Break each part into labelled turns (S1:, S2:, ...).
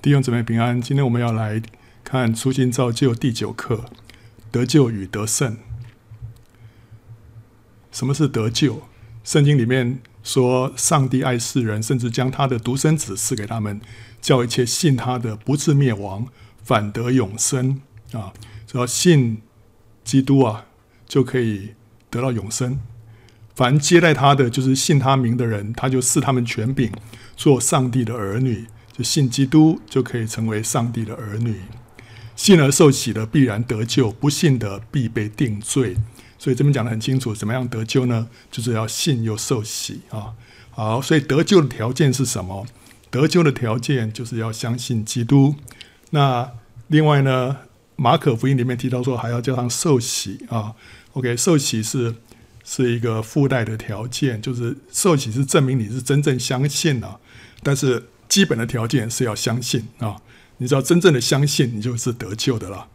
S1: 弟兄姊妹平安，今天我们要来看初心造就第九课：得救与得胜。什么是得救？圣经里面说，上帝爱世人，甚至将他的独生子赐给他们，叫一切信他的不至灭亡，反得永生。啊，只要信基督啊，就可以得到永生。凡接待他的，就是信他名的人，他就赐他们权柄，做上帝的儿女。信基督就可以成为上帝的儿女，信而受洗的必然得救，不信的必被定罪。所以这边讲得很清楚，怎么样得救呢？就是要信又受洗啊。好，所以得救的条件是什么？得救的条件就是要相信基督。那另外呢，马可福音里面提到说，还要叫他受洗啊。OK，受洗是是一个附带的条件，就是受洗是证明你是真正相信了，但是。基本的条件是要相信啊！你知道真正的相信，你就是得救的了。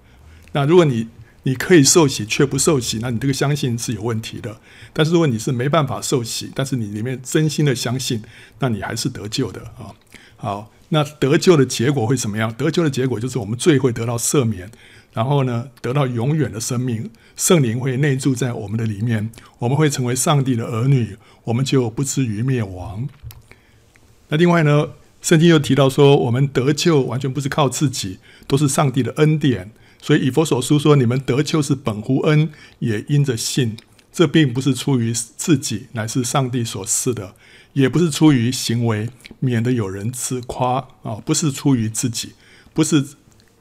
S1: 那如果你你可以受洗却不受洗，那你这个相信是有问题的。但是如果你是没办法受洗，但是你里面真心的相信，那你还是得救的啊！好，那得救的结果会怎么样？得救的结果就是我们罪会得到赦免，然后呢，得到永远的生命，圣灵会内住在我们的里面，我们会成为上帝的儿女，我们就不至于灭亡。那另外呢？圣经又提到说，我们得救完全不是靠自己，都是上帝的恩典。所以以佛所书说，你们得救是本乎恩，也因着信。这并不是出于自己，乃是上帝所赐的；也不是出于行为，免得有人自夸啊！不是出于自己，不是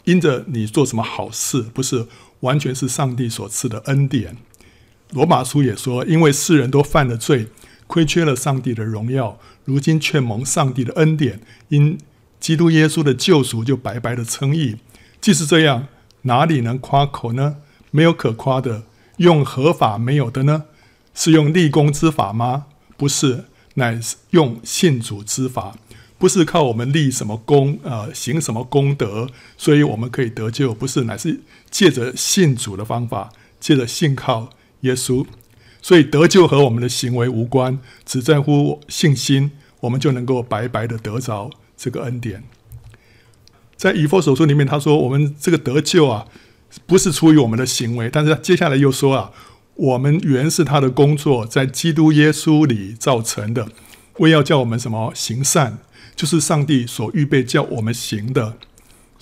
S1: 因着你做什么好事，不是完全是上帝所赐的恩典。罗马书也说，因为世人都犯了罪。亏缺了上帝的荣耀，如今却蒙上帝的恩典，因基督耶稣的救赎，就白白的称义。既是这样，哪里能夸口呢？没有可夸的。用何法没有的呢？是用立功之法吗？不是，乃是用信主之法。不是靠我们立什么功，呃，行什么功德，所以我们可以得救。不是，乃是借着信主的方法，借着信靠耶稣。所以得救和我们的行为无关，只在乎信心，我们就能够白白的得着这个恩典。在以弗所书里面，他说我们这个得救啊，不是出于我们的行为，但是接下来又说啊，我们原是他的工作，在基督耶稣里造成的，为要叫我们什么行善，就是上帝所预备叫我们行的。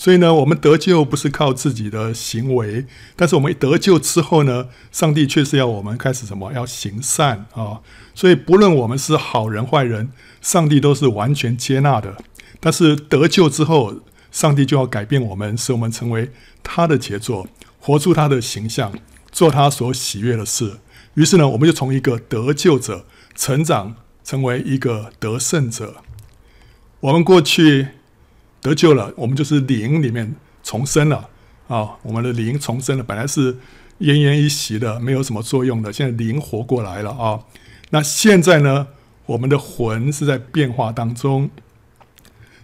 S1: 所以呢，我们得救不是靠自己的行为，但是我们得救之后呢，上帝却是要我们开始什么？要行善啊！所以不论我们是好人坏人，上帝都是完全接纳的。但是得救之后，上帝就要改变我们，使我们成为他的杰作，活出他的形象，做他所喜悦的事。于是呢，我们就从一个得救者成长成为一个得胜者。我们过去。得救了，我们就是灵里面重生了啊！我们的灵重生了，本来是奄奄一息的，没有什么作用的，现在灵活过来了啊！那现在呢，我们的魂是在变化当中，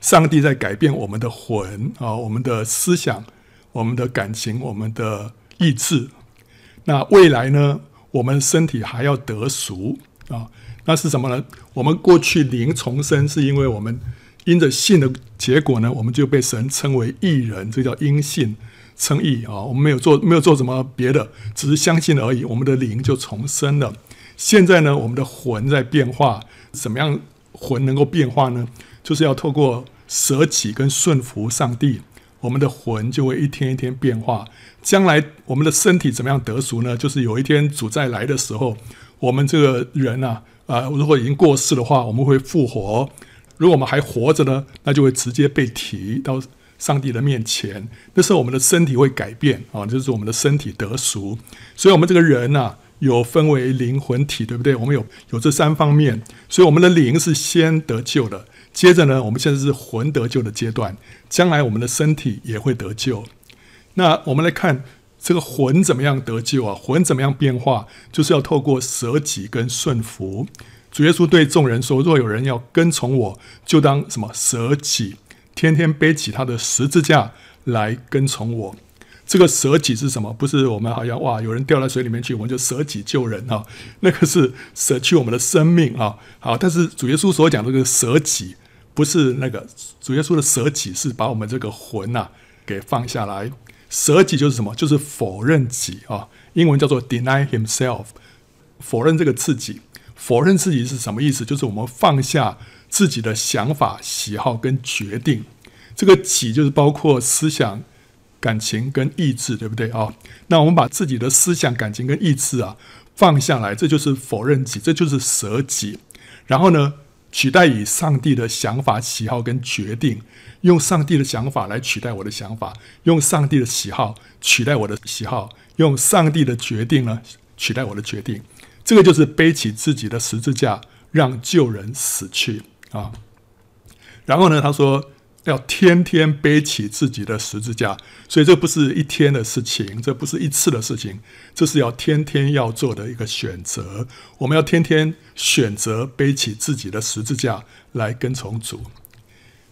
S1: 上帝在改变我们的魂啊，我们的思想、我们的感情、我们的意志。那未来呢，我们身体还要得赎啊？那是什么呢？我们过去灵重生，是因为我们。因着信的结果呢，我们就被神称为义人，这叫因信称义啊。我们没有做，没有做什么别的，只是相信而已。我们的灵就重生了。现在呢，我们的魂在变化。怎么样魂能够变化呢？就是要透过舍己跟顺服上帝，我们的魂就会一天一天变化。将来我们的身体怎么样得赎呢？就是有一天主再来的时候，我们这个人啊，啊、如果已经过世的话，我们会复活。如果我们还活着呢，那就会直接被提到上帝的面前。那时候我们的身体会改变啊，就是我们的身体得赎。所以，我们这个人呐、啊，有分为灵魂体，对不对？我们有有这三方面。所以，我们的灵是先得救的。接着呢，我们现在是魂得救的阶段。将来我们的身体也会得救。那我们来看这个魂怎么样得救啊？魂怎么样变化？就是要透过舍己跟顺服。主耶稣对众人说：“若有人要跟从我，就当什么舍己，天天背起他的十字架来跟从我。这个舍己是什么？不是我们好像哇，有人掉到水里面去，我们就舍己救人哈。那个是舍去我们的生命啊。好，但是主耶稣所讲这个舍己，不是那个主耶稣的舍己，是把我们这个魂呐、啊、给放下来。舍己就是什么？就是否认己啊，英文叫做 deny himself，否认这个自己。否认自己是什么意思？就是我们放下自己的想法、喜好跟决定。这个己就是包括思想、感情跟意志，对不对啊？那我们把自己的思想、感情跟意志啊放下来，这就是否认己，这就是舍己。然后呢，取代以上帝的想法、喜好跟决定，用上帝的想法来取代我的想法，用上帝的喜好取代我的喜好，用上帝的决定呢取代我的决定。这个就是背起自己的十字架，让旧人死去啊。然后呢，他说要天天背起自己的十字架，所以这不是一天的事情，这不是一次的事情，这是要天天要做的一个选择。我们要天天选择背起自己的十字架来跟从主。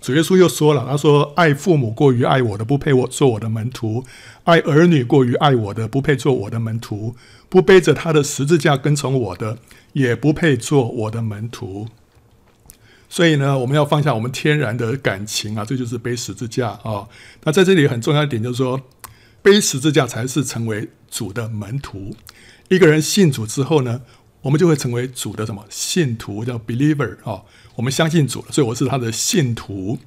S1: 主耶稣又说了，他说：“爱父母过于爱我的，不配我做我的门徒；爱儿女过于爱我的，不配做我的门徒；不背着他的十字架跟从我的，也不配做我的门徒。”所以呢，我们要放下我们天然的感情啊，这就是背十字架啊。那在这里很重要一点就是说，背十字架才是成为主的门徒。一个人信主之后呢，我们就会成为主的什么信徒，叫 believer 啊。我们相信主，所以我是他的信徒。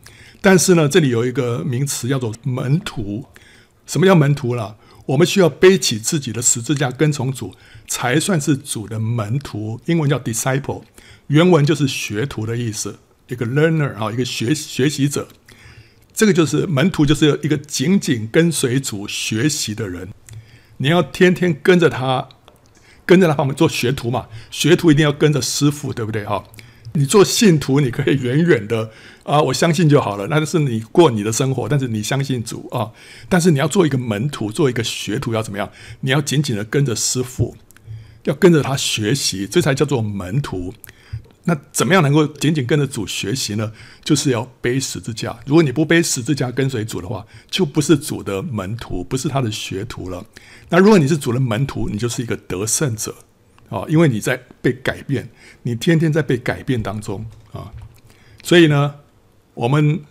S1: 但是呢，这里有一个名词叫做门徒。什么叫门徒了？我们需要背起自己的十字架，跟从主，才算是主的门徒。英文叫 disciple，原文就是学徒的意思，一个 learner 啊，一个学学习者。这个就是门徒，就是一个紧紧跟随主学习的人。你要天天跟着他，跟着他旁边做学徒嘛。学徒一定要跟着师傅，对不对？哈。你做信徒，你可以远远的啊，我相信就好了。那就是你过你的生活，但是你相信主啊。但是你要做一个门徒，做一个学徒，要怎么样？你要紧紧的跟着师傅，要跟着他学习，这才叫做门徒。那怎么样能够紧紧跟着主学习呢？就是要背十字架。如果你不背十字架跟随主的话，就不是主的门徒，不是他的学徒了。那如果你是主的门徒，你就是一个得胜者。啊，因为你在被改变，你天天在被改变当中啊，所以呢，我们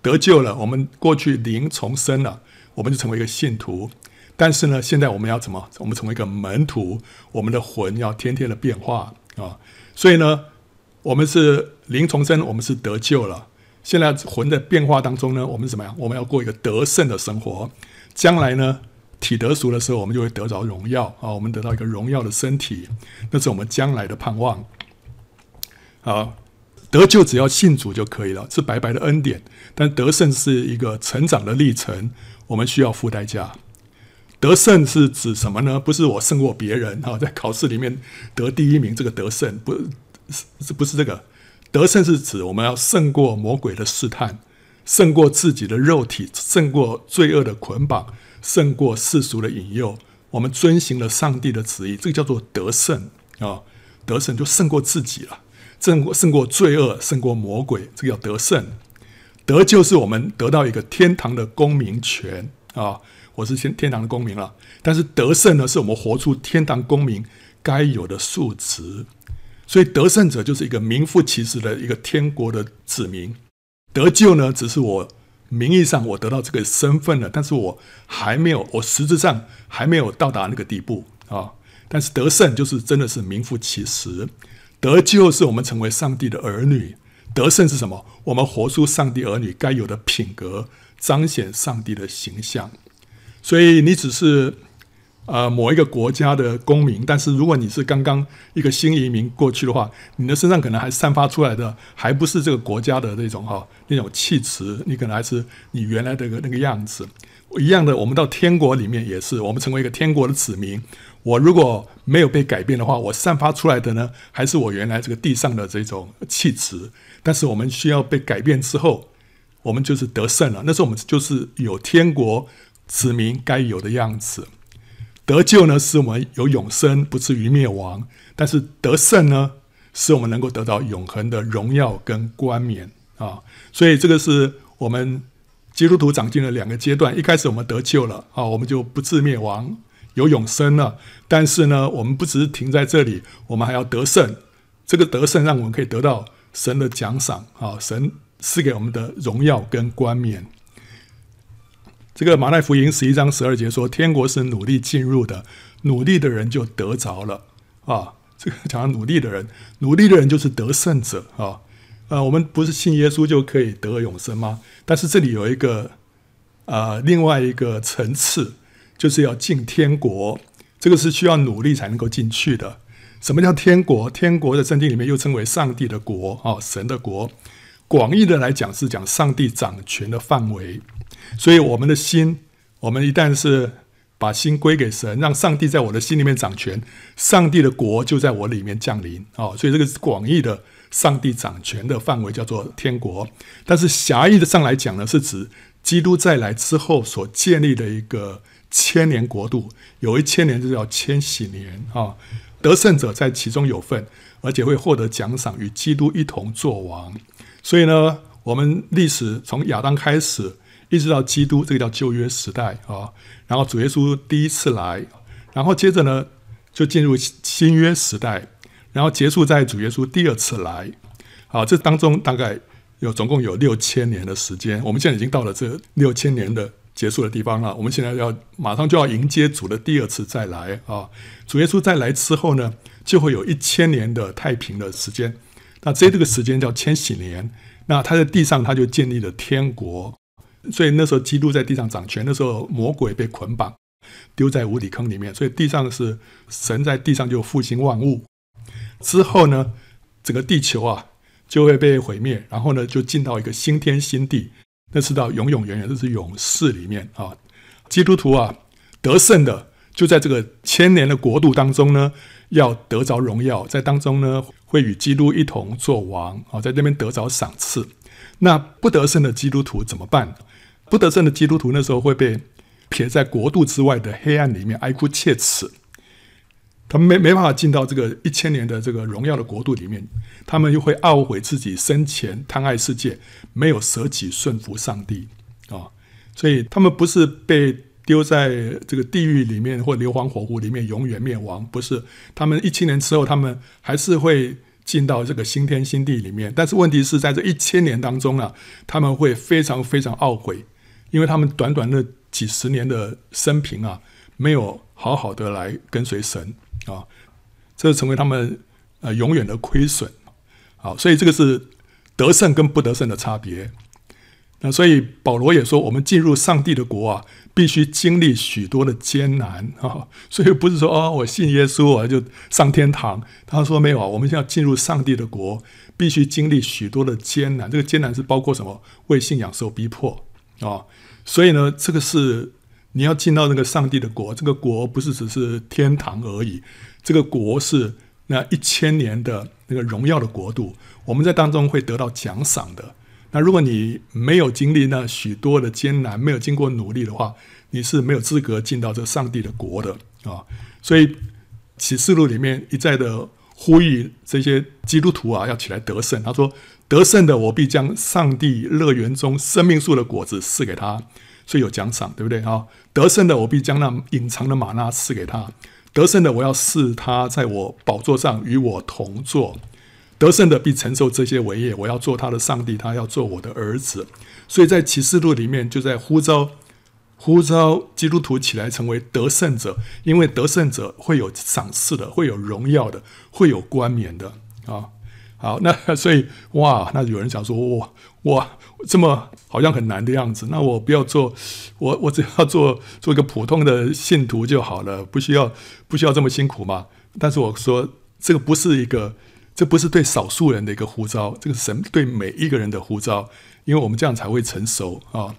S1: 得救了，我们过去灵重生了，我们就成为一个信徒。但是呢，现在我们要怎么？我们成为一个门徒，我们的魂要天天的变化啊。所以呢，我们是灵重生，我们是得救了。现在魂的变化当中呢，我们怎么样？我们要过一个得胜的生活。将来呢？体得熟的时候，我们就会得着荣耀啊！我们得到一个荣耀的身体，那是我们将来的盼望。啊，得救只要信主就可以了，是白白的恩典。但得胜是一个成长的历程，我们需要付代价。得胜是指什么呢？不是我胜过别人啊，在考试里面得第一名，这个得胜不是不是这个。得胜是指我们要胜过魔鬼的试探，胜过自己的肉体，胜过罪恶的捆绑。胜过世俗的引诱，我们遵行了上帝的旨意，这个叫做得胜啊、得胜就胜过自己了，胜过胜过罪恶，胜过魔鬼，这个叫得胜。得就是我们得到一个天堂的公民权啊、我是天天堂的公民了，但是得胜呢，是我们活出天堂公民该有的素质。所以得胜者就是一个名副其实的一个天国的子民。得救呢，只是我。名义上我得到这个身份了，但是我还没有，我实质上还没有到达那个地步啊。但是得胜就是真的是名副其实，得救是我们成为上帝的儿女，得胜是什么？我们活出上帝儿女该有的品格，彰显上帝的形象。所以你只是。呃，某一个国家的公民，但是如果你是刚刚一个新移民过去的话，你的身上可能还散发出来的还不是这个国家的那种哈、那种气质，你可能还是你原来的那个样子。一样的，我们到天国里面也是，我们成为一个天国的子民。我如果没有被改变的话，我散发出来的呢，还是我原来这个地上的这种气质。但是我们需要被改变之后，我们就是得胜了。那时候我们就是有天国子民该有的样子。得救呢，是我们有永生，不至于灭亡；但是得胜呢，是我们能够得到永恒的荣耀跟冠冕啊！所以这个是我们基督徒长进的两个阶段。一开始我们得救了啊，我们就不至灭亡，有永生了。但是呢，我们不只是停在这里，我们还要得胜。这个得胜让我们可以得到神的奖赏啊，神赐给我们的荣耀跟冠冕。这个马太福音十一章十二节说：“天国是努力进入的，努力的人就得着了。”啊，这个讲到努力的人，努力的人就是得胜者啊。呃，我们不是信耶稣就可以得永生吗？但是这里有一个呃另外一个层次，就是要进天国，这个是需要努力才能够进去的。什么叫天国？天国的圣经里面又称为上帝的国啊，神的国。广义的来讲是讲上帝掌权的范围。所以我们的心，我们一旦是把心归给神，让上帝在我的心里面掌权，上帝的国就在我里面降临啊。所以这个是广义的。上帝掌权的范围叫做天国，但是狭义的上来讲呢，是指基督再来之后所建立的一个千年国度，有一千年就叫千禧年啊。得胜者在其中有份，而且会获得奖赏，与基督一同作王。所以呢，我们历史从亚当开始，一直到基督，这个叫旧约时代啊。然后主耶稣第一次来，然后接着呢，就进入新约时代。然后结束在主耶稣第二次来，好，这当中大概有总共有六千年的时间。我们现在已经到了这六千年的结束的地方了。我们现在要马上就要迎接主的第二次再来啊！主耶稣再来之后呢，就会有一千年的太平的时间。那这这个时间叫千禧年。那他在地上他就建立了天国，所以那时候基督在地上掌权，那时候魔鬼被捆绑丢在无底坑里面，所以地上是神在地上就复兴万物。之后呢，整个地球啊就会被毁灭，然后呢就进到一个新天新地，那是到永永远远，这是永世里面啊。基督徒啊得胜的就在这个千年的国度当中呢，要得着荣耀，在当中呢会与基督一同作王啊，在那边得着赏赐。那不得胜的基督徒怎么办？不得胜的基督徒那时候会被撇在国度之外的黑暗里面，哀哭切齿。他们没没办法进到这个一千年的这个荣耀的国度里面，他们又会懊悔自己生前贪爱世界，没有舍己顺服上帝啊，所以他们不是被丢在这个地狱里面或硫磺火湖里面永远灭亡，不是，他们一千年之后，他们还是会进到这个新天新地里面。但是问题是在这一千年当中啊，他们会非常非常懊悔，因为他们短短的几十年的生平啊，没有好好的来跟随神。啊，这成为他们呃永远的亏损。好，所以这个是得胜跟不得胜的差别。那所以保罗也说，我们进入上帝的国啊，必须经历许多的艰难啊。所以不是说哦，我信耶稣我就上天堂。他说没有啊，我们现在要进入上帝的国，必须经历许多的艰难。这个艰难是包括什么？为信仰受逼迫啊。所以呢，这个是。你要进到那个上帝的国，这个国不是只是天堂而已，这个国是那一千年的那个荣耀的国度，我们在当中会得到奖赏的。那如果你没有经历那许多的艰难，没有经过努力的话，你是没有资格进到这上帝的国的啊。所以启示录里面一再的呼吁这些基督徒啊，要起来得胜。他说：“得胜的，我必将上帝乐园中生命树的果子赐给他。”所以有奖赏，对不对啊？得胜的，我必将那隐藏的吗哪赐给他；得胜的，我要赐他在我宝座上与我同坐；得胜的必承受这些伟业，我要做他的上帝，他要做我的儿子。所以在启示录里面，就在呼召呼召基督徒起来成为得胜者，因为得胜者会有赏赐的，会有荣耀的，会有冠冕的啊。好，那 所以哇，那有人想说哇哇这么好像很难的样子，那我不要做，我我只要做做一个普通的信徒就好了，不需要不需要这么辛苦嘛？但是我说这个不是一个，这不是对少数人的一个呼召，这个神对每一个人的呼召，因为我们这样才会成熟啊。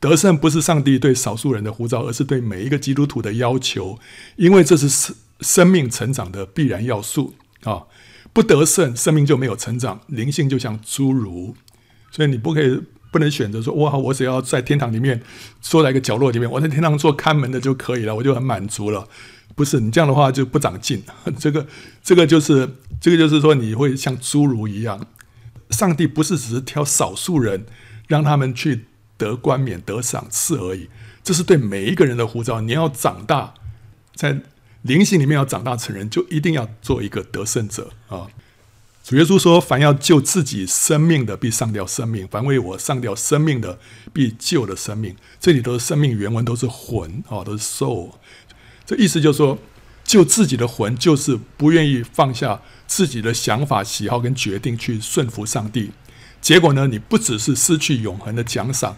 S1: 得胜不是上帝对少数人的呼召，而是对每一个基督徒的要求，因为这是生生命成长的必然要素啊。不得胜，生命就没有成长，灵性就像侏儒，所以你不可以不能选择说哇，我只要在天堂里面坐在一个角落里面，我在天堂做看门的就可以了，我就很满足了。不是你这样的话就不长进，这个这个就是这个就是说你会像侏儒一样。上帝不是只是挑少数人让他们去得冠冕得赏赐而已，这是对每一个人的呼召。你要长大，在。灵性里面要长大成人，就一定要做一个得胜者啊！主耶稣说：“凡要救自己生命的，必上掉生命；凡为我上掉生命的，必救了生命。”这里头的生命原文都是魂啊，都是 soul。这意思就是说，救自己的魂，就是不愿意放下自己的想法、喜好跟决定去顺服上帝。结果呢，你不只是失去永恒的奖赏，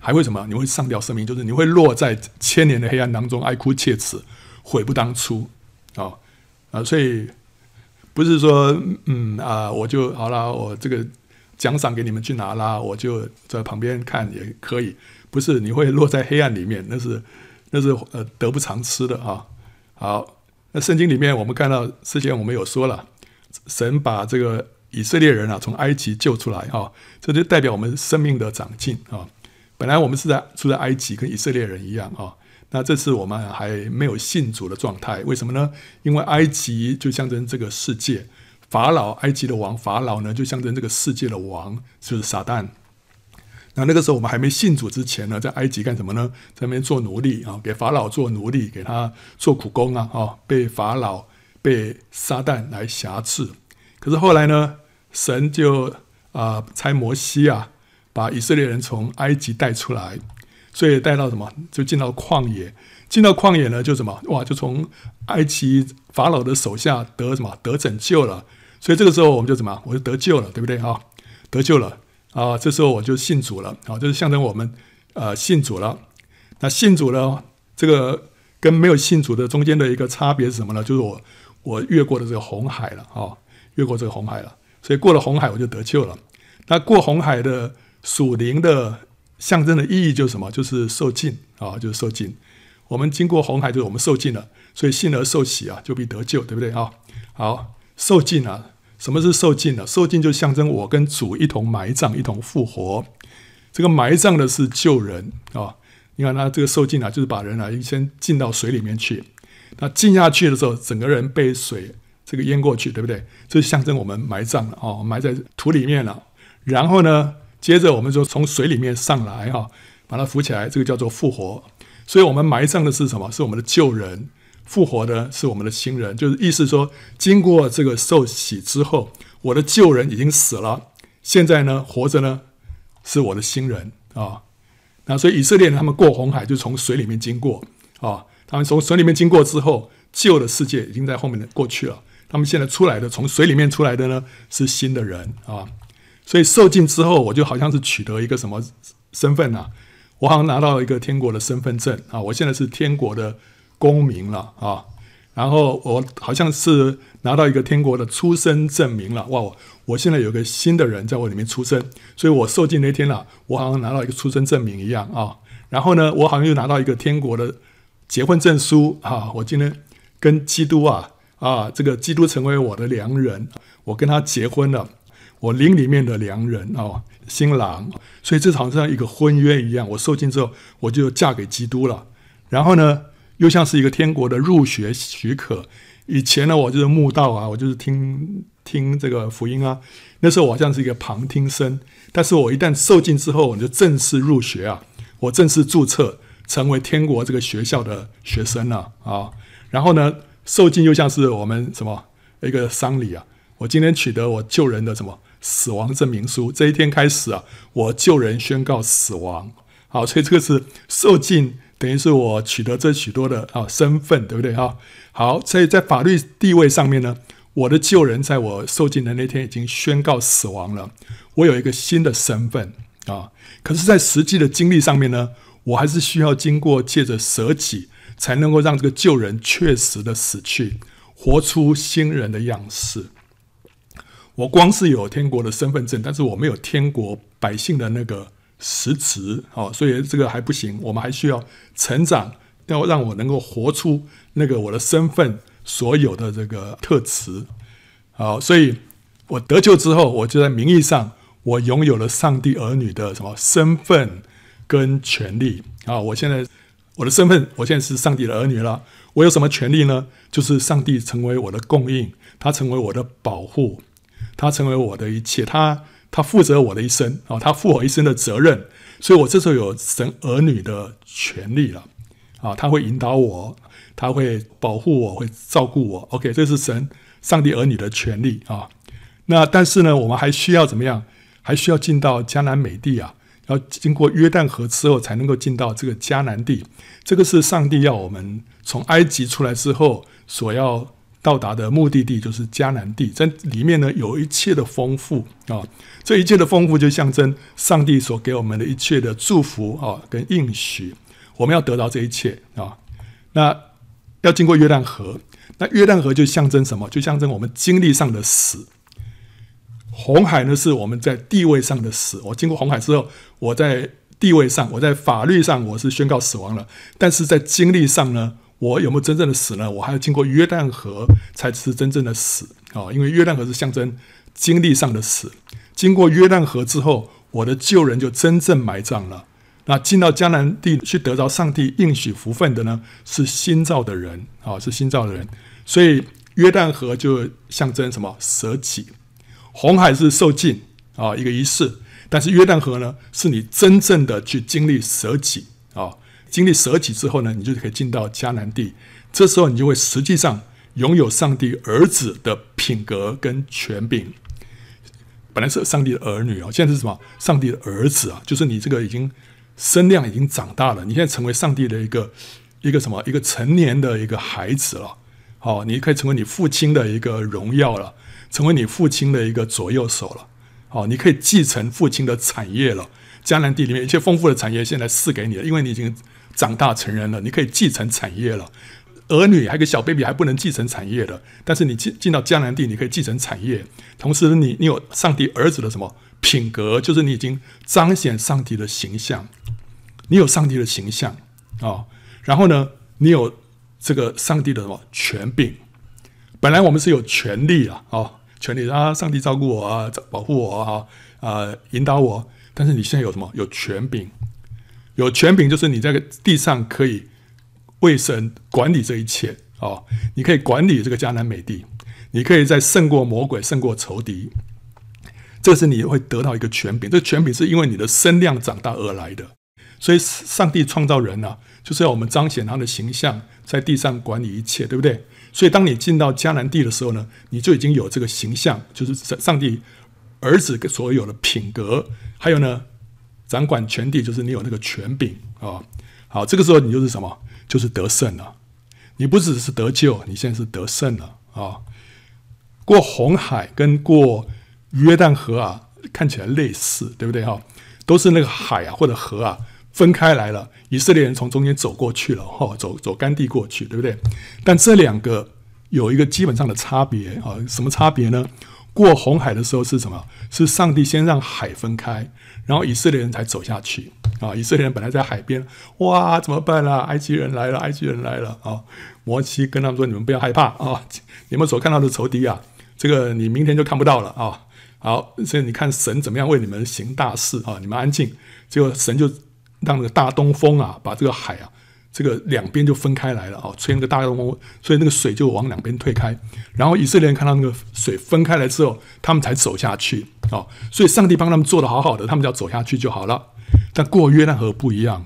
S1: 还会什么？你会上掉生命，就是你会落在千年的黑暗当中，哀哭切齿，悔不当初啊啊！所以不是说嗯啊，我就好了，我这个奖赏给你们去拿啦，我就在旁边看也可以。不是，你会落在黑暗里面，那是。那是呃得不偿失的啊。好，那圣经里面我们看到之前我们有说了，神把这个以色列人啊从埃及救出来哈，这就代表我们生命的长进啊。本来我们是在住在埃及，跟以色列人一样啊。那这次我们还没有信主的状态，为什么呢？因为埃及就象征这个世界，法老埃及的王法老呢就象征这个世界的王，就是撒旦。那那个时候我们还没信主之前呢，在埃及干什么呢？在那边做奴隶啊，给法老做奴隶，给他做苦工啊，啊，被法老、被撒旦来挟制。可是后来呢，神就啊、呃、差摩西啊，把以色列人从埃及带出来，所以带到什么？就进到旷野，进到旷野呢，就什么？哇，就从埃及法老的手下得什么？得拯救了。所以这个时候我们就什么？我就得救了，对不对啊？得救了。啊，这时候我就信主了啊，就是象征我们呃信主了。那信主了，这个跟没有信主的中间的一个差别是什么呢？就是我我越过了这个红海了啊，越过这个红海了，所以过了红海我就得救了。那过红海的属灵的象征的意义就是什么？就是受尽啊，就是受尽。我们经过红海，就是我们受尽了，所以信而受洗啊，就必得救，对不对啊？好，受尽啊。什么是受尽呢？受尽就象征我跟主一同埋葬，一同复活。这个埋葬的是救人啊！你看他这个受尽啊，就是把人啊先浸到水里面去。那浸下去的时候，整个人被水这个淹过去，对不对？这象征我们埋葬了啊，埋在土里面了。然后呢，接着我们就从水里面上来哈，把它扶起来，这个叫做复活。所以我们埋葬的是什么？是我们的旧人。复活的是我们的新人，就是意思说，经过这个受洗之后，我的旧人已经死了，现在呢活着呢是我的新人啊。那所以以色列人他们过红海就从水里面经过啊，他们从水里面经过之后，旧的世界已经在后面的过去了，他们现在出来的从水里面出来的呢是新的人啊。所以受尽之后，我就好像是取得一个什么身份啊？我好像拿到一个天国的身份证啊，我现在是天国的。公民了啊，然后我好像是拿到一个天国的出生证明了，哇！我现在有个新的人在我里面出生，所以我受尽那天了，我好像拿到一个出生证明一样啊。然后呢，我好像又拿到一个天国的结婚证书啊，我今天跟基督啊啊，这个基督成为我的良人，我跟他结婚了，我灵里面的良人啊，新郎，所以这好像一个婚约一样，我受尽之后我就嫁给基督了，然后呢，又像是一个天国的入学许可。以前呢，我就是慕道啊，我就是听听这个福音啊。那时候我好像是一个旁听生，但是我一旦受尽之后，我就正式入学啊，我正式注册成为天国这个学校的学生了啊。然后呢，受尽又像是我们什么一个丧礼啊。我今天取得我救人的什么死亡证明书，这一天开始啊，我救人宣告死亡。好，所以这个是受尽。等于是我取得这许多的啊身份，对不对哈？好，所以在法律地位上面呢，我的旧人在我受尽的那天已经宣告死亡了，我有一个新的身份啊。可是，在实际的经历上面呢，我还是需要经过借着舍己，才能够让这个旧人确实的死去，活出新人的样式。我光是有天国的身份证，但是我没有天国百姓的那个。实质哦，所以这个还不行，我们还需要成长，要让我能够活出那个我的身份所有的这个特质。好，所以我得救之后，我就在名义上我拥有了上帝儿女的什么身份跟权利啊！我现在我的身份，我现在是上帝的儿女了。我有什么权利呢？就是上帝成为我的供应，他成为我的保护，他成为我的一切，他。他负责我的一生啊，他负我一生的责任，所以我这时候有神儿女的权利了啊，他会引导我，他会保护我，会照顾我。OK，这是神上帝儿女的权利啊。那但是呢，我们还需要怎么样？还需要进到迦南美地啊，要经过约旦河之后，才能够进到这个迦南地。这个是上帝要我们从埃及出来之后所要到达的目的地，就是迦南地。这里面呢，有一切的丰富啊，这一切的丰富就象征上帝所给我们的一切的祝福啊，跟应许。我们要得到这一切啊，那要经过约旦河。那约旦河就象征什么？就象征我们经历上的死。红海呢，是我们在地位上的死。我经过红海之后，我在地位上，我在法律上我是宣告死亡了。但是在经历上呢，我有没有真正的死呢？我还要经过约旦河才是真正的死啊！因为约旦河是象征经历上的死。经过约旦河之后，我的旧人就真正埋葬了。那进到迦南地去得着上帝应许福分的呢，是新造的人啊，是新造的人。所以约旦河就象征什么？舍己。红海是受尽啊，一个仪式，但是约旦河呢，是你真正的去经历舍己啊，经历舍己之后呢，你就可以进到迦南地，这时候你就会实际上拥有上帝儿子的品格跟权柄。本来是上帝的儿女啊，现在是什么？上帝的儿子啊，就是你这个已经身量已经长大了，你现在成为上帝的一个一个什么？一个成年的一个孩子了。好，你可以成为你父亲的一个荣耀了。成为你父亲的一个左右手了，好，你可以继承父亲的产业了。迦南地里面一切丰富的产业现在赐给你了，因为你已经长大成人了，你可以继承产业了。儿女还有个小 baby 还不能继承产业的，但是你进进到迦南地，你可以继承产业。同时你，你有上帝儿子的什么品格？就是你已经彰显上帝的形象，你有上帝的形象啊、然后呢，你有这个上帝的什么权柄？本来我们是有权利啊，哦。权利啊！上帝照顾我啊，保护我啊，啊，引导我。但是你现在有什么？有权柄，有权柄就是你在地上可以为神管理这一切啊、哦。你可以管理这个迦南美地，你可以在胜过魔鬼、胜过仇敌。这是你会得到一个权柄。这个权柄是因为你的身量长大而来的。所以上帝创造人啊，就是要我们彰显他的形象，在地上管理一切，对不对？所以，当你进到迦南地的时候呢，你就已经有这个形象，就是上帝儿子所有的品格，还有呢，掌管全地，就是你有那个权柄啊。好，这个时候你就是什么？就是得胜了。你不只是得救，你现在是得胜了啊。过红海跟过约旦河啊，看起来类似，对不对哈？都是那个海啊或者河啊。分开来了，以色列人从中间走过去了，哈，走走干地过去，对不对？但这两个有一个基本上的差别啊，什么差别呢？过红海的时候是什么？是上帝先让海分开，然后以色列人才走下去啊。以色列人本来在海边，哇，怎么办啦？埃及人来了，埃及人来了啊！摩西跟他们说：“你们不要害怕啊，你们所看到的仇敌啊，这个你明天就看不到了啊。”好，所以你看神怎么样为你们行大事啊？你们安静，结果神就。让那个大东风啊，把这个海啊，这个两边就分开来了啊，吹那个大东风，所以那个水就往两边退开。然后以色列人看到那个水分开来之后，他们才走下去啊。所以上帝帮他们做得好好的，他们只要走下去就好了。但过约旦河不一样，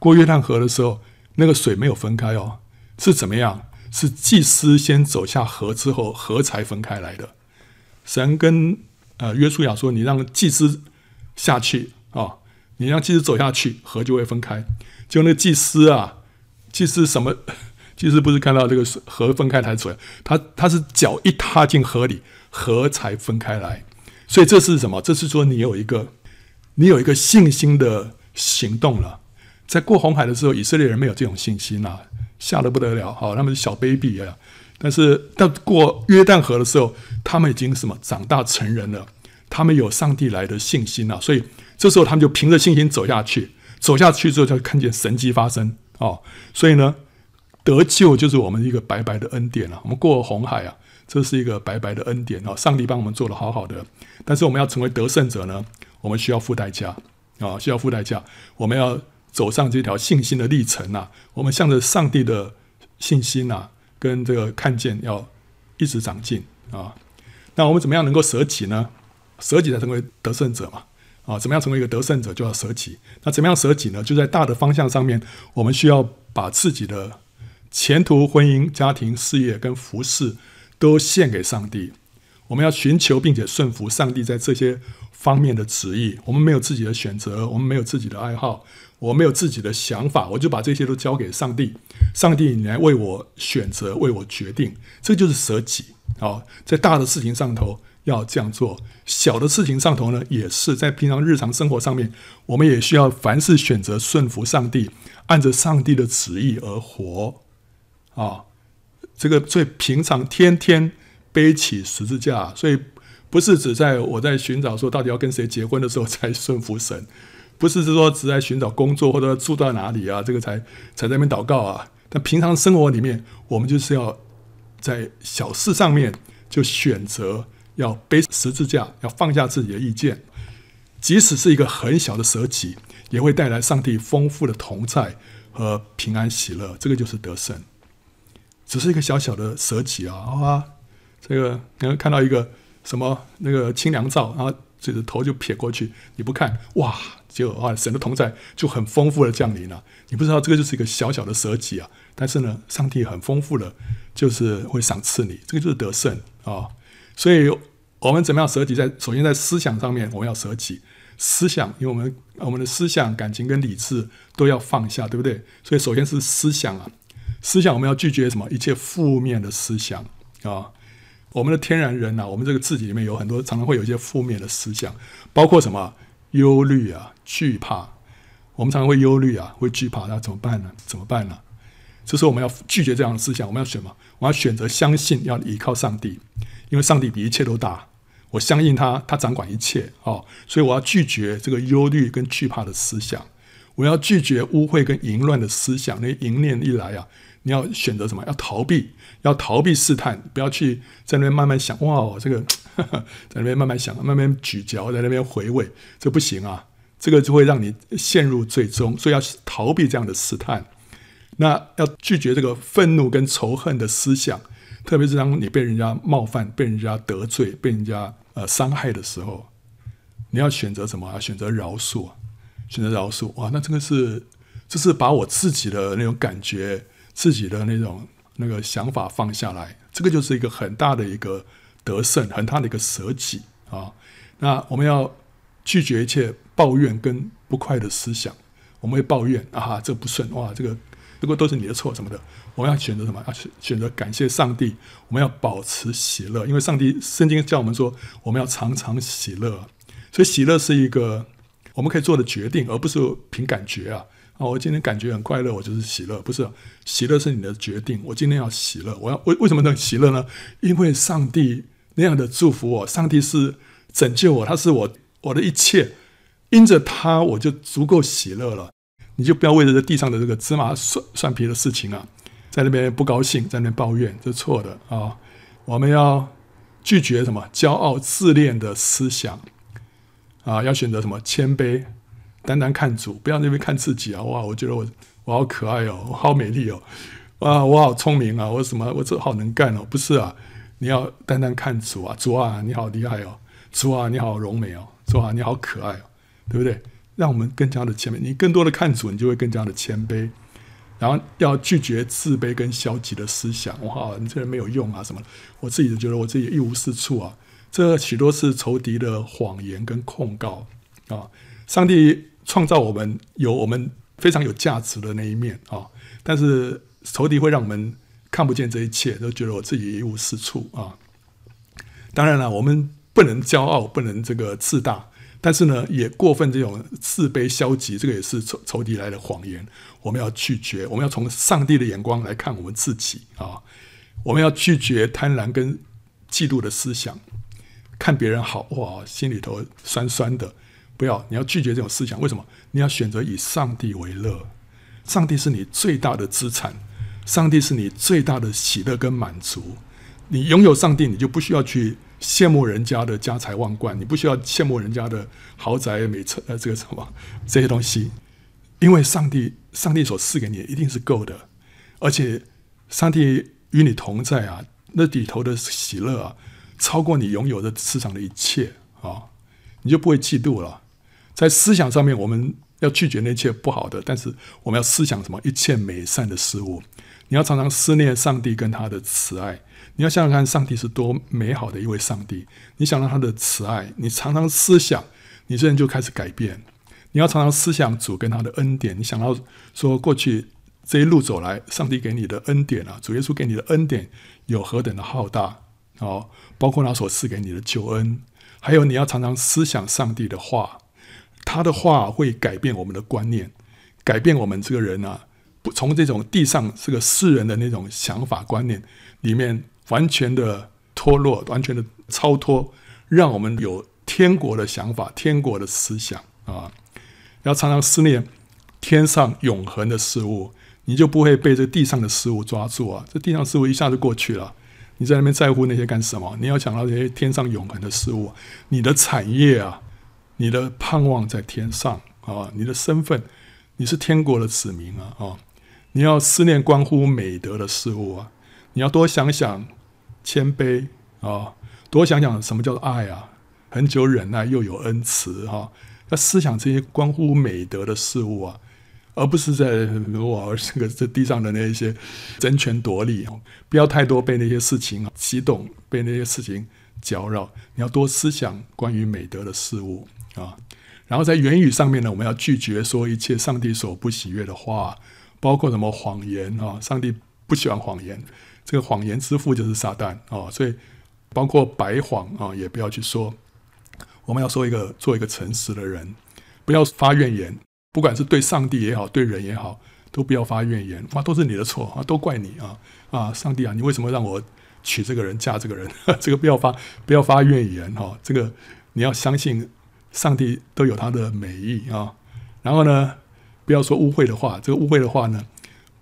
S1: 过约旦河的时候，那个水没有分开哦，是怎么样？是祭司先走下河之后，河才分开来的。神跟呃约书亚说：“你让祭司下去啊。”你让祭司走下去，河就会分开。就那祭司啊，其实什么？其实不是看到这个河分开才出来，他他是脚一踏进河里，河才分开来。所以这是什么？这是说你有一个，你有一个信心的行动了。在过红海的时候，以色列人没有这种信心啊，吓得不得了。好，他们是小 baby 啊。但是到过约旦河的时候，他们已经什么长大成人了，他们有上帝来的信心啊，所以。这时候他们就凭着信心走下去，走下去之后就看见神迹发生哦。所以呢，得救就是我们一个白白的恩典了。我们过红海啊，这是一个白白的恩典啊。上帝帮我们做的好好的，但是我们要成为得胜者呢，我们需要付代价啊，需要付代价。我们要走上这条信心的历程呐，我们向着上帝的信心呐，跟这个看见要一直长进啊。那我们怎么样能够舍己呢？舍己才成为得胜者嘛。啊，怎么样成为一个得胜者，就要舍己。那怎么样舍己呢？就在大的方向上面，我们需要把自己的前途、婚姻、家庭、事业跟服事都献给上帝。我们要寻求并且顺服上帝在这些方面的旨意。我们没有自己的选择，我们没有自己的爱好，我没有自己的想法，我就把这些都交给上帝。上帝，你来为我选择，为我决定，这就是舍己。好，在大的事情上头要这样做，小的事情上头呢，也是在平常日常生活上面，我们也需要凡事选择顺服上帝，按着上帝的旨意而活。啊，这个最平常，天天背起十字架，所以不是只在我在寻找说到底要跟谁结婚的时候才顺服神，不是说只在寻找工作或者住到哪里啊，这个才才在那边祷告啊。但平常生活里面，我们就是要在小事上面就选择要背十字架，要放下自己的意见，即使是一个很小的舍己，也会带来上帝丰富的同在和平安喜乐。这个就是得胜。只是一个小小的舍己啊，啊，这个你能看到一个什么那个清凉照，然后这个头就撇过去，你不看，哇，就啊，神的同在就很丰富的降临了。你不知道这个就是一个小小的舍己啊，但是呢，上帝很丰富的，就是会赏赐你，这个就是得胜啊。所以我们怎么样舍己？在首先在思想上面，我们要舍己。思想，因为我们我们的思想、感情跟理智都要放下，对不对？所以首先是思想啊。思想，我们要拒绝什么？一切负面的思想啊！我们的天然人呐、我们这个自己里面有很多，常常会有一些负面的思想，包括什么？忧虑啊，惧怕。我们常常会忧虑啊，会惧怕，那怎么办呢？怎么办呢？这时候我们要拒绝这样的思想，我们要选什么？我要选择相信，要依靠上帝，因为上帝比一切都大。我相信他，他掌管一切啊！所以我要拒绝这个忧虑跟惧怕的思想，我要拒绝污秽跟淫乱的思想。那淫念一来啊！你要选择什么？要逃避，要逃避试探，不要去在那边慢慢想。哇，这个呵呵 在那边慢慢想，慢慢咀嚼，在那边回味，这不行啊！这个就会让你陷入最终，所以要逃避这样的试探。那要拒绝这个愤怒跟仇恨的思想，特别是当你被人家冒犯、被人家得罪、被人家呃伤害的时候，你要选择什么？啊选择饶恕，选择饶恕。哇，那这个是，这是把我自己的那种感觉。自己的那种那个想法放下来，这个就是一个很大的一个得胜，很大的一个舍己啊。那我们要拒绝一切抱怨跟不快的思想。我们会抱怨啊，这不顺哇，这个这个都是你的错什么的。我们要选择什么？要选选择感谢上帝。我们要保持喜乐，因为上帝圣经叫我们说，我们要常常喜乐。所以喜乐是一个我们可以做的决定，而不是凭感觉啊。啊，我今天感觉很快乐，我就是喜乐。不是，喜乐是你的决定。我今天要喜乐，我要为为什么能喜乐呢？因为上帝那样的祝福我，上帝是拯救我，他是我我的一切，因着他我就足够喜乐了。你就不要为了这地上的这个芝麻蒜蒜皮的事情啊，在那边不高兴，在那边抱怨，这是错的啊！我们要拒绝什么骄傲自恋的思想啊，要选择什么谦卑。单单看主，不要那边看自己啊！哇，我觉得我我好可爱哦，我好美丽哦，哇，我好聪明啊，我什么我这好能干哦，不是啊，你要单单看主啊，主啊，你好厉害哦，主啊，你好柔美哦，主啊，你好可爱哦，对不对？让我们更加的谦卑，你更多的看主，你就会更加的谦卑，然后要拒绝自卑跟消极的思想。哇，你这人没有用啊，什么？我自己就觉得我自己一无是处啊，这许多是仇敌的谎言跟控告啊，上帝。创造我们有我们非常有价值的那一面啊，但是仇敌会让我们看不见这一切，都觉得我自己一无是处啊。当然了，我们不能骄傲，不能这个自大，但是呢，也过分这种自卑、消极，这个也是仇仇敌来的谎言。我们要拒绝，我们要从上帝的眼光来看我们自己啊。我们要拒绝贪婪跟嫉妒的思想，看别人好哇，心里头酸酸的。不要，你要拒绝这种思想。为什么？你要选择以上帝为乐，上帝是你最大的资产，上帝是你最大的喜乐跟满足。你拥有上帝，你就不需要去羡慕人家的家财万贯，你不需要羡慕人家的豪宅美车，呃，这个什么这些东西，因为上帝，上帝所赐给你一定是够的，而且上帝与你同在啊，那里头的喜乐啊，超过你拥有的世上的一切啊，你就不会嫉妒了。在思想上面，我们要拒绝那一切不好的，但是我们要思想什么？一切美善的事物。你要常常思念上帝跟他的慈爱。你要想想看，上帝是多美好的一位上帝。你想到他的慈爱，你常常思想，你这人就开始改变。你要常常思想主跟他的恩典。你想到说，过去这一路走来，上帝给你的恩典啊，主耶稣给你的恩典有何等的浩大哦，包括他所赐给你的救恩，还有你要常常思想上帝的话，他的话会改变我们的观念，改变我们这个人啊，不从这种地上这个世人的那种想法观念里面。完全的脱落，完全的超脱，让我们有天国的想法、天国的思想啊！要常常思念天上永恒的事物，你就不会被这地上的事物抓住啊！这地上事物一下就过去了，你在那边在乎那些干什么？你要想到这些天上永恒的事物，你的产业啊，你的盼望在天上啊！你的身份，你是天国的子民啊！啊！你要思念关乎美德的事物啊！你要多想想谦卑啊、多想想什么叫做爱啊，恒久忍耐又有恩慈哈、要思想这些关乎美德的事物啊，而不是在我这个这地上的那一些争权夺利，不要太多被那些事情啊激动，被那些事情搅扰。你要多思想关于美德的事物啊、然后在言语上面呢，我们要拒绝说一切上帝所不喜悦的话，包括什么谎言啊、上帝不喜欢谎言。这个谎言之父就是撒旦啊、哦，所以包括白谎啊、也不要去说。我们要说一个做一个诚实的人，不要发怨言，不管是对上帝也好，对人也好，都不要发怨言。哇，都是你的错啊，都怪你啊啊！上帝啊，你为什么让我娶这个人，嫁这个人？这个不要发，不要发怨言哈、这个你要相信上帝都有他的美意啊。然后呢，不要说污秽的话。这个污秽的话呢，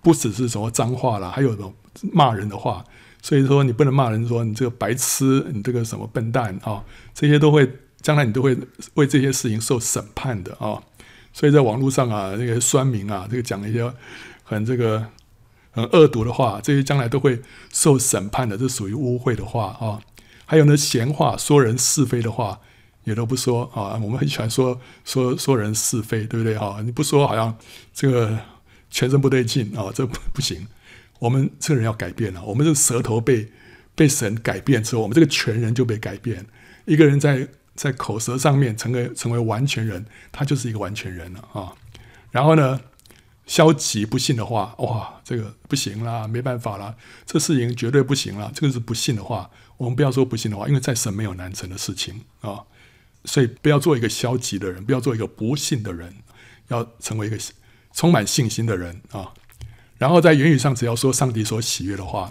S1: 不只是什么脏话啦，还有什么？骂人的话，所以说你不能骂人说你这个白痴，你这个什么笨蛋啊、这些都会将来你都会为这些事情受审判的啊、所以在网络上啊，那个酸民啊，这个讲一些很这个很恶毒的话，这些将来都会受审判的，这属于污秽的话啊、还有呢，闲话说人是非的话也都不说啊。我们很喜欢说说说人是非，对不对哈？你不说好像这个全身不对劲啊、这不不行。我们这个人要改变了，我们这舌头被被神改变之后，我们这个全人就被改变。一个人在在口舌上面成为成为完全人，他就是一个完全人了啊。然后呢，消极不信的话，哇，这个不行啦，没办法啦，这事情绝对不行啦。这个是不信的话，我们不要说不信的话，因为在神没有难成的事情啊。所以不要做一个消极的人，不要做一个不信的人，要成为一个充满信心的人啊。然后在言语上，只要说上帝所喜悦的话，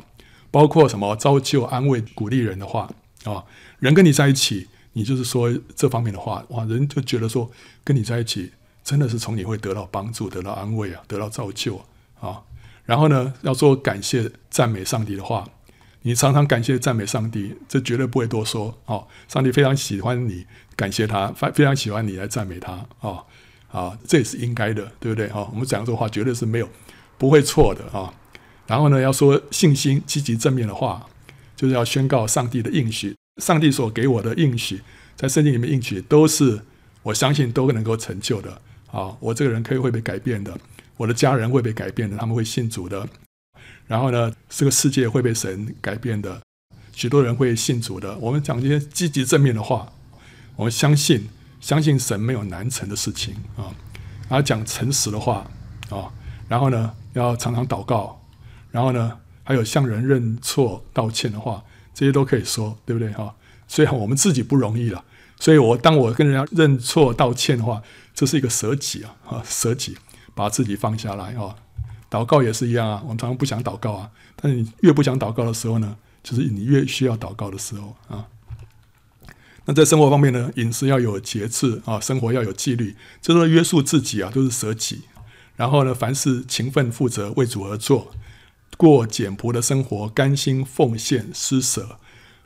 S1: 包括什么造就、安慰、鼓励人的话啊，人跟你在一起，你就是说这方面的话，哇，人就觉得说跟你在一起真的是从你会得到帮助、得到安慰啊，得到造就啊。然后呢，要说感谢、赞美上帝的话，你常常感谢、赞美上帝，这绝对不会多说啊。上帝非常喜欢你感谢他，非非常喜欢你来赞美他啊啊，这也是应该的，对不对啊？我们讲这话绝对是没有。不会错的啊，然后呢，要说信心、积极、正面的话，就是要宣告上帝的应许。上帝所给我的应许，在圣经里面应许都是我相信都能够成就的啊。我这个人可以会被改变的，我的家人会被改变的，他们会信主的。然后呢，这个世界会被神改变的，许多人会信主的。我们讲这些积极正面的话，我们相信，相信神没有难成的事情啊。然后讲诚实的话啊，然后呢，要常常祷告，然后呢，还有向人认错道歉的话，这些都可以说，对不对哈？虽然我们自己不容易了，所以我当我跟人家认错道歉的话，这是一个舍己啊，啊，舍己，把自己放下来啊。祷告也是一样啊，我们常常不想祷告啊，但是你越不想祷告的时候呢，就是你越需要祷告的时候啊。那在生活方面呢，饮食要有节制啊，生活要有纪律，这都是约束自己啊，都是舍己。然后呢，凡事勤奋负责，为主而做，过简朴的生活，甘心奉献施舍，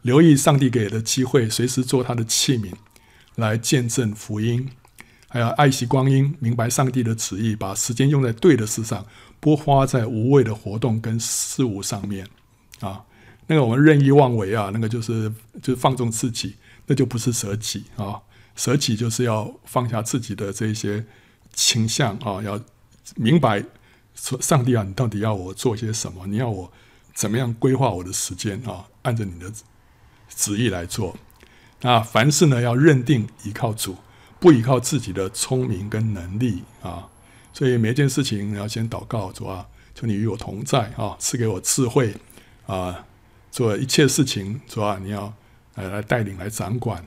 S1: 留意上帝给的机会，随时做他的器皿，来见证福音。还要爱惜光阴，明白上帝的旨意，把时间用在对的事上，不花在无谓的活动跟事物上面。啊，那个我们任意妄为啊，那个就是就是放纵自己，那就不是舍己啊。舍己就是要放下自己的这些倾向啊，要。明白说上帝啊，你到底要我做些什么？你要我怎么样规划我的时间啊？按着你的旨意来做。那凡事呢，要认定依靠主，不依靠自己的聪明跟能力啊。所以每件事情你要先祷告，主啊，求你与我同在啊，赐给我智慧啊，做一切事情，主啊，你要来来带领来掌管。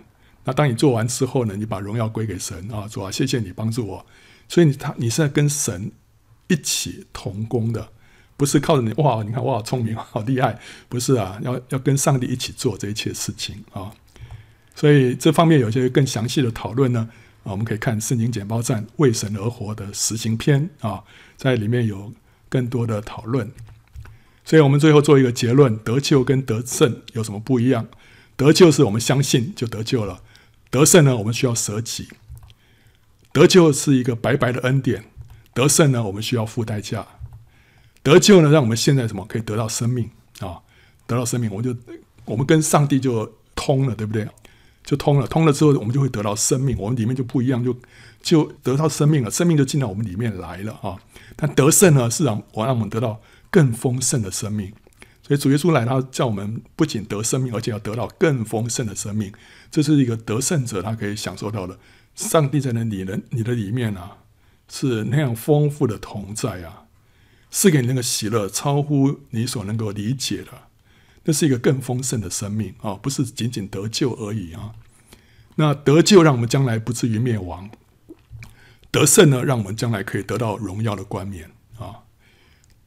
S1: 那当你做完之后呢，你把荣耀归给神啊，主啊，谢谢你帮助我。所以你他你是在跟神。一起同工的，不是靠着你哇！你看我好聪明，好厉害，不是啊，要要跟上帝一起做这一切事情啊。所以这方面有些更详细的讨论呢，啊，我们可以看《圣经简报站为神而活》的实行篇啊，在里面有更多的讨论。所以我们最后做一个结论：得救跟得胜有什么不一样？得救是我们相信就得救了，得胜呢，我们需要舍己。得救是一个白白的恩典。得胜呢，我们需要付代价；得救呢，让我们现在什么可以得到生命啊？得到生命，我们就我们跟上帝就通了，对不对？就通了，通了之后，我们就会得到生命，我们里面就不一样，就就得到生命了，生命就进到我们里面来了啊！但得胜呢，是让我让我们得到更丰盛的生命。所以主耶稣来，他叫我们不仅得生命，而且要得到更丰盛的生命。这是一个得胜者他可以享受到的。上帝在那里人你的里面啊。是那样丰富的同在啊，赐给你那个喜乐，超乎你所能够理解的。那是一个更丰盛的生命啊，不是仅仅得救而已啊。那得救让我们将来不至于灭亡，得胜呢，让我们将来可以得到荣耀的冠冕。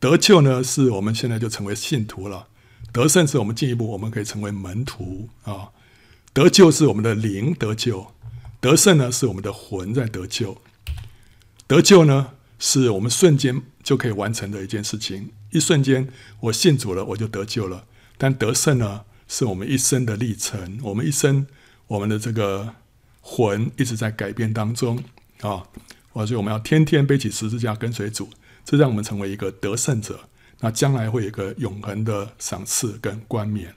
S1: 得救呢，是我们现在就成为信徒了；得胜是我们进一步我们可以成为门徒啊。得救是我们的灵得救，得胜呢，是我们的魂在得救。得救呢，是我们瞬间就可以完成的一件事情。一瞬间，我信主了，我就得救了。但得胜呢，是我们一生的历程。我们一生，我们的这个魂一直在改变当中啊。所以我们要天天背起十字架跟随主，这让我们成为一个得胜者。那将来会有一个永恒的赏赐跟冠冕。